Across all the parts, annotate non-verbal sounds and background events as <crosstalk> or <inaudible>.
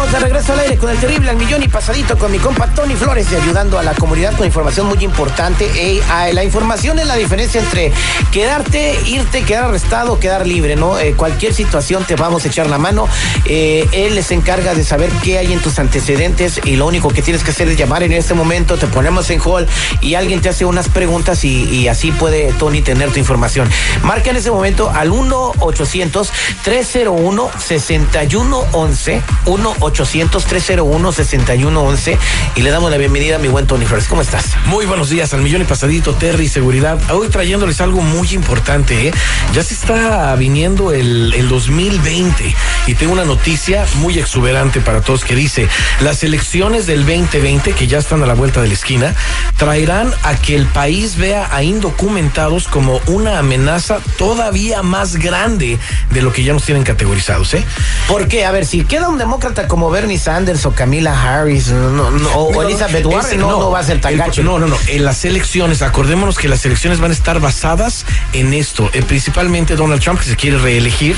Estamos de regreso al aire con el terrible al millón y pasadito con mi compa Tony Flores y ayudando a la comunidad con información muy importante. La información es la diferencia entre quedarte, irte, quedar arrestado, quedar libre, ¿no? Eh, cualquier situación te vamos a echar la mano. Eh, él les encarga de saber qué hay en tus antecedentes y lo único que tienes que hacer es llamar en este momento, te ponemos en hall y alguien te hace unas preguntas y, así puede Tony tener tu información. Marca en ese momento al 1-800-301-6111. 1-800-301-6111 y le damos la bienvenida a mi buen Tony Flores. ¿Cómo estás? Muy buenos días al millón y pasadito, Terry, seguridad. Hoy trayéndoles algo muy importante, ¿eh? Ya se está viniendo el, el 2020 y tengo una noticia muy exuberante para todos que dice, las elecciones del 2020, que ya están a la vuelta de la esquina, traerán a que el país vea a indocumentados como una amenaza todavía más grande de lo que ya nos tienen categorizados, ¿eh? ¿Por qué? A ver, si queda un demócrata como Bernie Sanders o Camila Harris no, no, o Elizabeth Warren, ese no, no, va a ser tan el- gacho. No, no, no. En las elecciones, acordémonos que las elecciones van a estar basadas en esto. Eh, principalmente Donald Trump, que se quiere reelegir.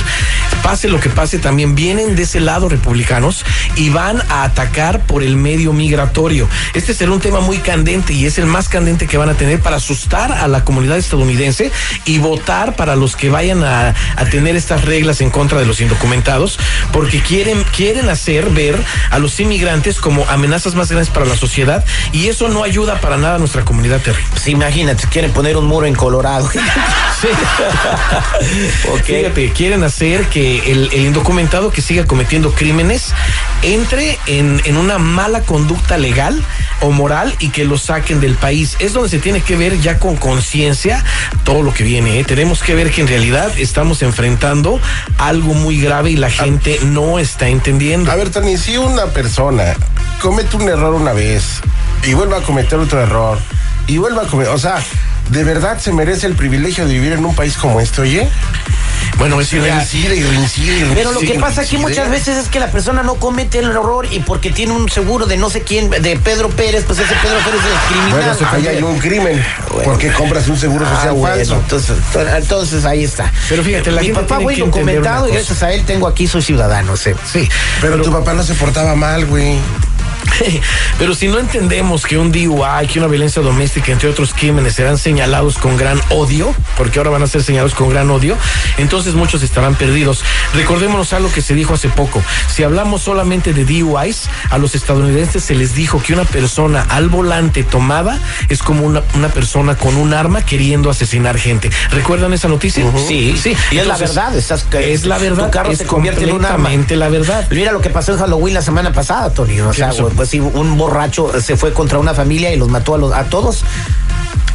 Pase lo que pase, también vienen de ese lado republicanos y van a atacar por el medio migratorio. Este será un tema muy candente y es el más candente que van a tener para asustar a la comunidad estadounidense y votar para los que vayan a, a tener estas reglas en contra de los indocumentados, porque quieren, quieren hacer ver a los inmigrantes como amenazas más grandes para la sociedad y eso no ayuda para nada a nuestra comunidad terrible. Pues imagínate, quieren poner un muro en Colorado. <laughs> ok. Fíjate, quieren hacer que el, el indocumentado que siga cometiendo crímenes entre en, en una mala conducta legal o moral y que lo saquen del país. Es donde se tiene que ver ya con conciencia todo lo que viene. ¿eh? Tenemos que ver que en realidad estamos enfrentando algo muy grave y la gente no está entendiendo. A ver, Tony, si una persona comete un error una vez y vuelve a cometer otro error y vuelve a cometer, o sea, ¿de verdad se merece el privilegio de vivir en un país como este, oye? Bueno, es Y reincide y reincide y Pero lo que pasa aquí muchas veces es que la persona no comete el error y porque tiene un seguro de no sé quién, de Pedro Pérez, pues ese Pedro Pérez es el criminal. Bueno, eso ahí hay un crimen. porque compras un seguro Ah, social bueno, falso? entonces, entonces ahí está. Pero fíjate, la Mi gente papá, güey, lo comentado y gracias a él tengo aquí, soy ciudadano, sé. Sí, Pero, tu papá no se portaba mal, güey. <laughs> Pero si no entendemos que un DUI, que una violencia doméstica, entre otros crímenes, serán señalados con gran odio, porque ahora van a ser señalados con gran odio, entonces muchos estarán perdidos. Recordémonos algo que se dijo hace poco. Si hablamos solamente de DUIs, a los estadounidenses se les dijo que una persona al volante tomada es como una, una persona con un arma queriendo asesinar gente. ¿Recuerdan esa noticia? Sí, sí. Y es la verdad, estás, es la verdad. Tu carro es se convierte en un arma. la verdad. Mira lo que pasó en Halloween la semana pasada, Tony. O sea, pues un borracho se fue contra una familia y los mató a, los, a todos.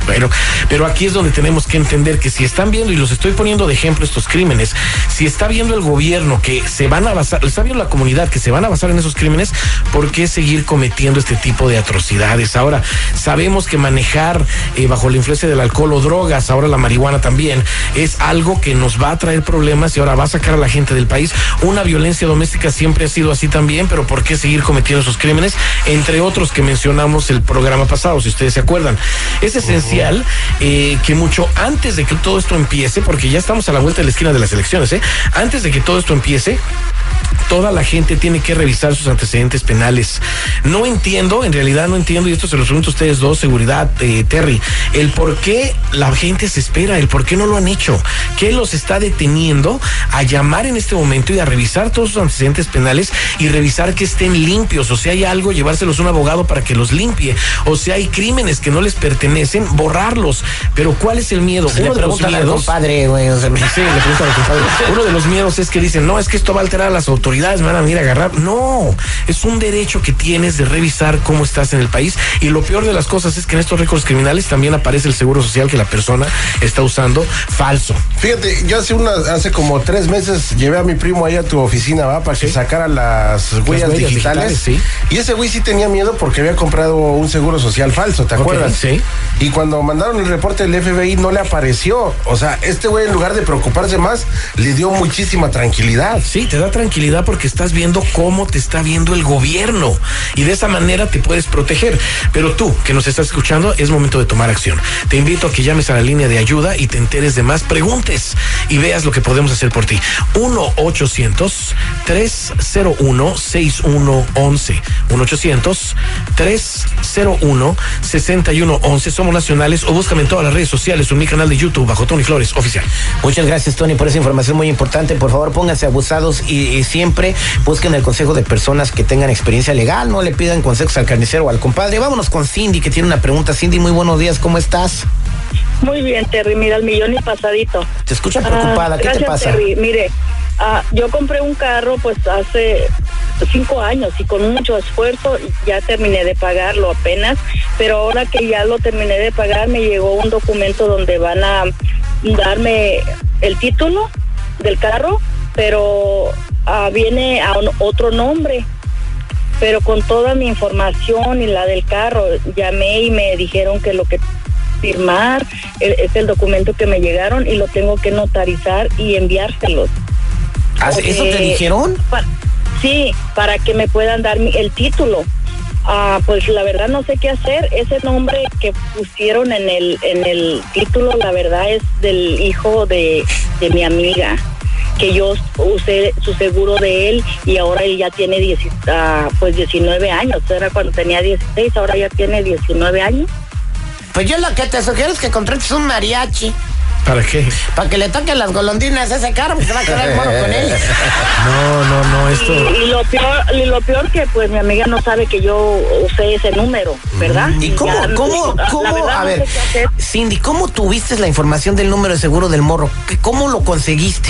Pero, pero aquí es donde tenemos que entender que si están viendo, y los estoy poniendo de ejemplo estos crímenes, si está viendo el gobierno que se van a basar, está viendo la comunidad que se van a basar en esos crímenes, ¿por qué seguir cometiendo este tipo de atrocidades? Ahora, sabemos que manejar eh, bajo la influencia del alcohol o drogas, ahora la marihuana también, es algo que nos va a traer problemas y ahora va a sacar a la gente del país. Una violencia doméstica siempre ha sido así también, pero ¿por qué seguir cometiendo esos crímenes? Entre otros que mencionamos el programa pasado, si ustedes se acuerdan. Es esencial eh, que mucho antes de que todo esto empiece, porque ya estamos a la vuelta de la esquina de las elecciones, ¿eh? antes de que todo esto empiece, toda la gente tiene que revisar sus antecedentes penales. No entiendo, en realidad no entiendo, y esto se los pregunto a ustedes dos, seguridad, eh, Terry, el por qué la gente se espera, el por qué no lo han hecho, qué los está deteniendo a llamar en este momento y a revisar todos sus antecedentes penales y revisar que estén limpios, o si hay algo, llevárselos a un abogado para que los limpie, o si hay crímenes que no les pertenecen, borrarlos. Pero ¿cuál es el miedo? Uno de los miedos. compadre, güey. o sea, Sí, le pregunto al compadre. <laughs> Uno de los miedos es que dicen, no, es que esto va a alterar a las autoridades autoridades me van a venir a agarrar. No, es un derecho que tienes de revisar cómo estás en el país. Y lo peor de las cosas es que en estos récords criminales también aparece el seguro social que la persona está usando falso. Fíjate, yo hace una, hace como tres meses llevé a mi primo ahí a tu oficina, va, para que sacara las huellas, huellas digitales. digitales, sí. Y ese güey sí tenía miedo porque había comprado un seguro social falso, ¿te acuerdas? sí. Y cuando mandaron el reporte del FBI no le apareció. O sea, este güey en lugar de preocuparse más, le dio muchísima tranquilidad. Sí, te da tranquilidad porque estás viendo cómo te está viendo el gobierno y de esa manera te puedes proteger. Pero tú, que nos estás escuchando, es momento de tomar acción. Te invito a que llames a la línea de ayuda y te enteres de más, preguntes y veas lo que podemos hacer por ti. 1-800-301-6111. 1-800-301-6111. Somos nacionales o búscame en todas las redes sociales o en mi canal de YouTube bajo Tony Flores Oficial. Muchas gracias, Tony, por esa información muy importante. Por favor, pónganse abusados y, y siempre busquen el consejo de personas que tengan experiencia legal. No le pidan consejos al carnicero o al compadre. Vámonos con Cindy, que tiene una pregunta. Cindy, muy buenos días. ¿Cómo estás? Muy bien, Terry, mira el millón y pasadito. Te escucha preocupada. Ah, ¿Qué te gracias, pasa? Terry. Mire, ah, yo compré un carro pues hace cinco años y con mucho esfuerzo ya terminé de pagarlo apenas, pero ahora que ya lo terminé de pagar me llegó un documento donde van a darme el título del carro, pero ah, viene a un- otro nombre pero con toda mi información y la del carro, llamé y me dijeron que lo que firmar eh, es el documento que me llegaron y lo tengo que notarizar y enviárselos. ¿Ah, ¿Eso te dijeron? pa- sí, para que me puedan dar el título. Ah, pues la verdad no sé qué hacer. Ese nombre que pusieron en el en el título, la verdad es del hijo de, de mi amiga, que yo usé su seguro de él y ahora él ya tiene 10 ah, pues 19 años. Era cuando tenía 16, ahora ya tiene 19 años. Pues yo lo que te sugiero es que contrates un mariachi ¿Para qué? para que le toquen las golondrinas a ese carro, porque se va a quedar el mono con él. <laughs> No, no, no, esto. Y, y lo peor y lo peor que pues mi amiga no sabe que yo usé ese número, ¿verdad? ¿Y cómo, ya cómo, cómo, verdad a no ver, sé. Cindy, ¿cómo tuviste la información del número de seguro del morro? ¿Qué- ¿Cómo lo conseguiste?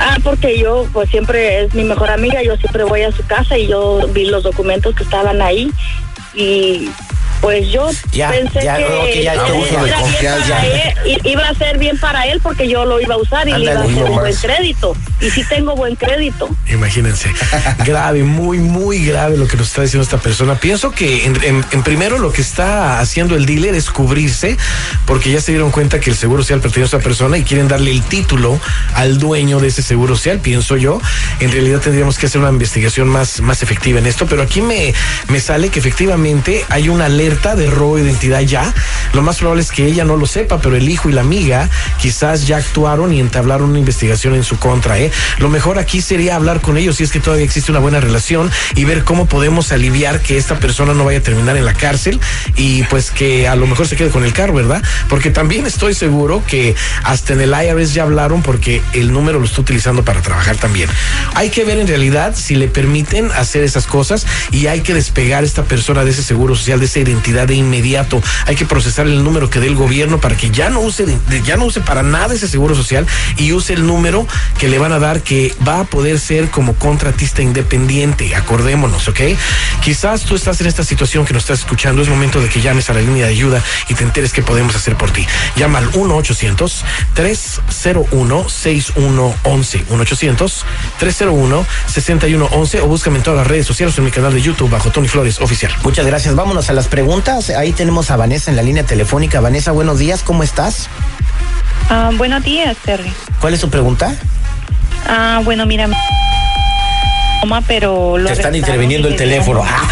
Ah, porque yo, pues siempre es mi mejor amiga, yo siempre voy a su casa y yo vi los documentos que estaban ahí y pues yo Ya, pensé ya, que ya, uso de confianza. él, iba a ser bien para él porque yo lo iba a usar y le iba a hacer un buen crédito. Y sí tengo buen crédito. Imagínense, <laughs> grave, muy, muy grave lo que nos está diciendo esta persona. Pienso que en, en- en primero lo que está haciendo el dealer es cubrirse, porque ya se dieron cuenta que el seguro social pertenece a esa persona y quieren darle el título al dueño de ese seguro social, pienso yo. En realidad tendríamos que hacer una investigación más, más efectiva en esto, pero aquí me, me sale que efectivamente hay una alerta de robo de identidad ya. Lo más probable es que ella no lo sepa, pero el hijo y la amiga quizás ya actuaron y entablaron una investigación en su contra. ¿eh? Lo mejor aquí sería hablar con ellos si es que todavía existe una buena relación y ver cómo podemos aliviar que esta persona no vaya a terminar en la cárcel y pues que a lo mejor se quede con el carro, ¿verdad? Porque también estoy seguro que hasta en el IRS ya hablaron porque el número lo está utilizando para trabajar también. Hay que ver en realidad si le permiten hacer esas cosas y hay que despegar a esta persona de ese seguro social, de esa identidad de inmediato. Hay que procesar el número que dé el gobierno para que ya no use, ya no use para nada ese seguro social y use el número que le van a dar que va a poder ser como contratista independiente. Acordémonos, ¿ok? Quizás tú estás en esta situación que nos estás escuchando. Es momento de que llames a la línea de ayuda y te enteres qué podemos hacer por ti. Llama al 1-800-301-6111. 1-800-301-6111 o búscame en todas las redes sociales en mi canal de YouTube bajo Tony Flores Oficial. Muchas gracias. Vámonos a las preguntas. Ahí tenemos a Vanessa en la línea telefónica. Vanessa, buenos días. ¿Cómo estás? Ah, buenos días, Terry. ¿Cuál es tu pregunta? Ah, bueno, mira, pero lo Te están interviniendo el teléfono. Ah, <laughs>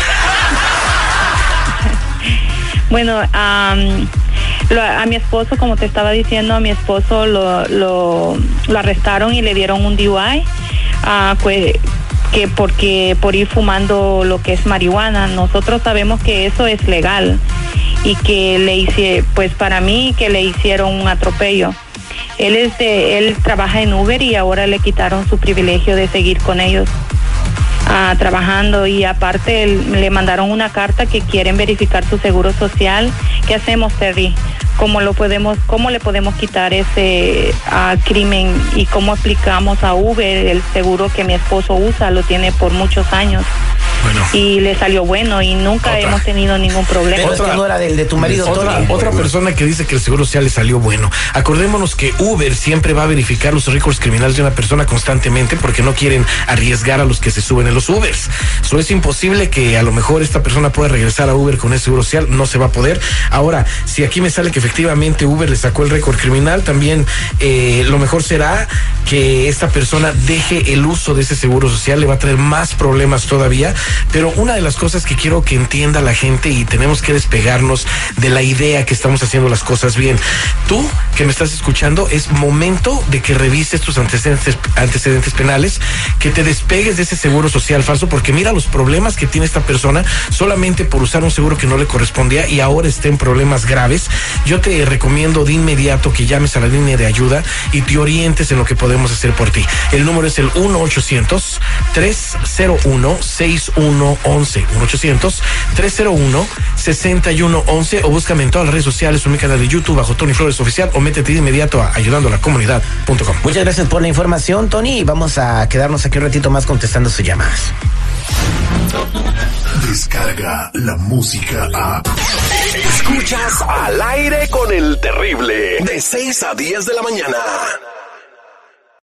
Bueno, am, lo- a mi esposo, como te estaba diciendo, a mi esposo lo, lo, lo arrestaron y le dieron un DUI, ah, que, que porque por ir fumando lo que es marihuana. Nosotros sabemos que eso es legal y que le hice, pues para mí que le hicieron un atropello. Él es de, él trabaja en Uber y ahora le quitaron su privilegio de seguir con ellos. Ah, trabajando y aparte el- le mandaron una carta que quieren verificar su seguro social. ¿Qué hacemos, Terry? ¿Cómo lo podemos, cómo le podemos quitar ese ah, crimen y cómo explicamos a Uber el seguro que mi esposo usa? Lo tiene por muchos años Bueno. y le salió bueno y nunca Otra. hemos tenido ningún problema. Pero es que no era del de tu marido, Otra, otra persona que dice que el seguro social le salió bueno. Acordémonos que Uber siempre va a verificar los récords criminales de una persona constantemente porque no quieren arriesgar a los que se suben en los Ubers. Eso es imposible que a lo mejor esta persona pueda regresar a Uber con ese seguro social, no se va a poder. Ahora, si aquí me sale que efectivamente Uber le sacó el récord criminal, también eh, lo mejor será que esta persona deje el uso de ese seguro social, le va a traer más problemas todavía. Pero una de las cosas que quiero que entienda la gente y tenemos que despegarnos de la idea que estamos haciendo las cosas bien. Tú que me estás escuchando, es momento de que revises tus antecedentes, antecedentes penales, que te despegues de ese seguro social falso, porque mira los problemas que tiene esta persona solamente por usar un seguro que no le correspondía y ahora está en problemas graves. Yo te recomiendo de inmediato que llames a la línea de ayuda y te orientes en lo que podemos hacer por ti. El número es el 1-800-301-6111. 1-800-301-6111 o búscame en todas las redes sociales o mi canal de YouTube bajo Tony Flores Oficial o métete de inmediato a ayudando a la comunidad.com. Muchas gracias por la información, Tony. y Vamos a quedarnos aquí un ratito más contestando sus llamadas. Descarga la música a. Escuchas al aire con el terrible. De 6 a 10 de la mañana.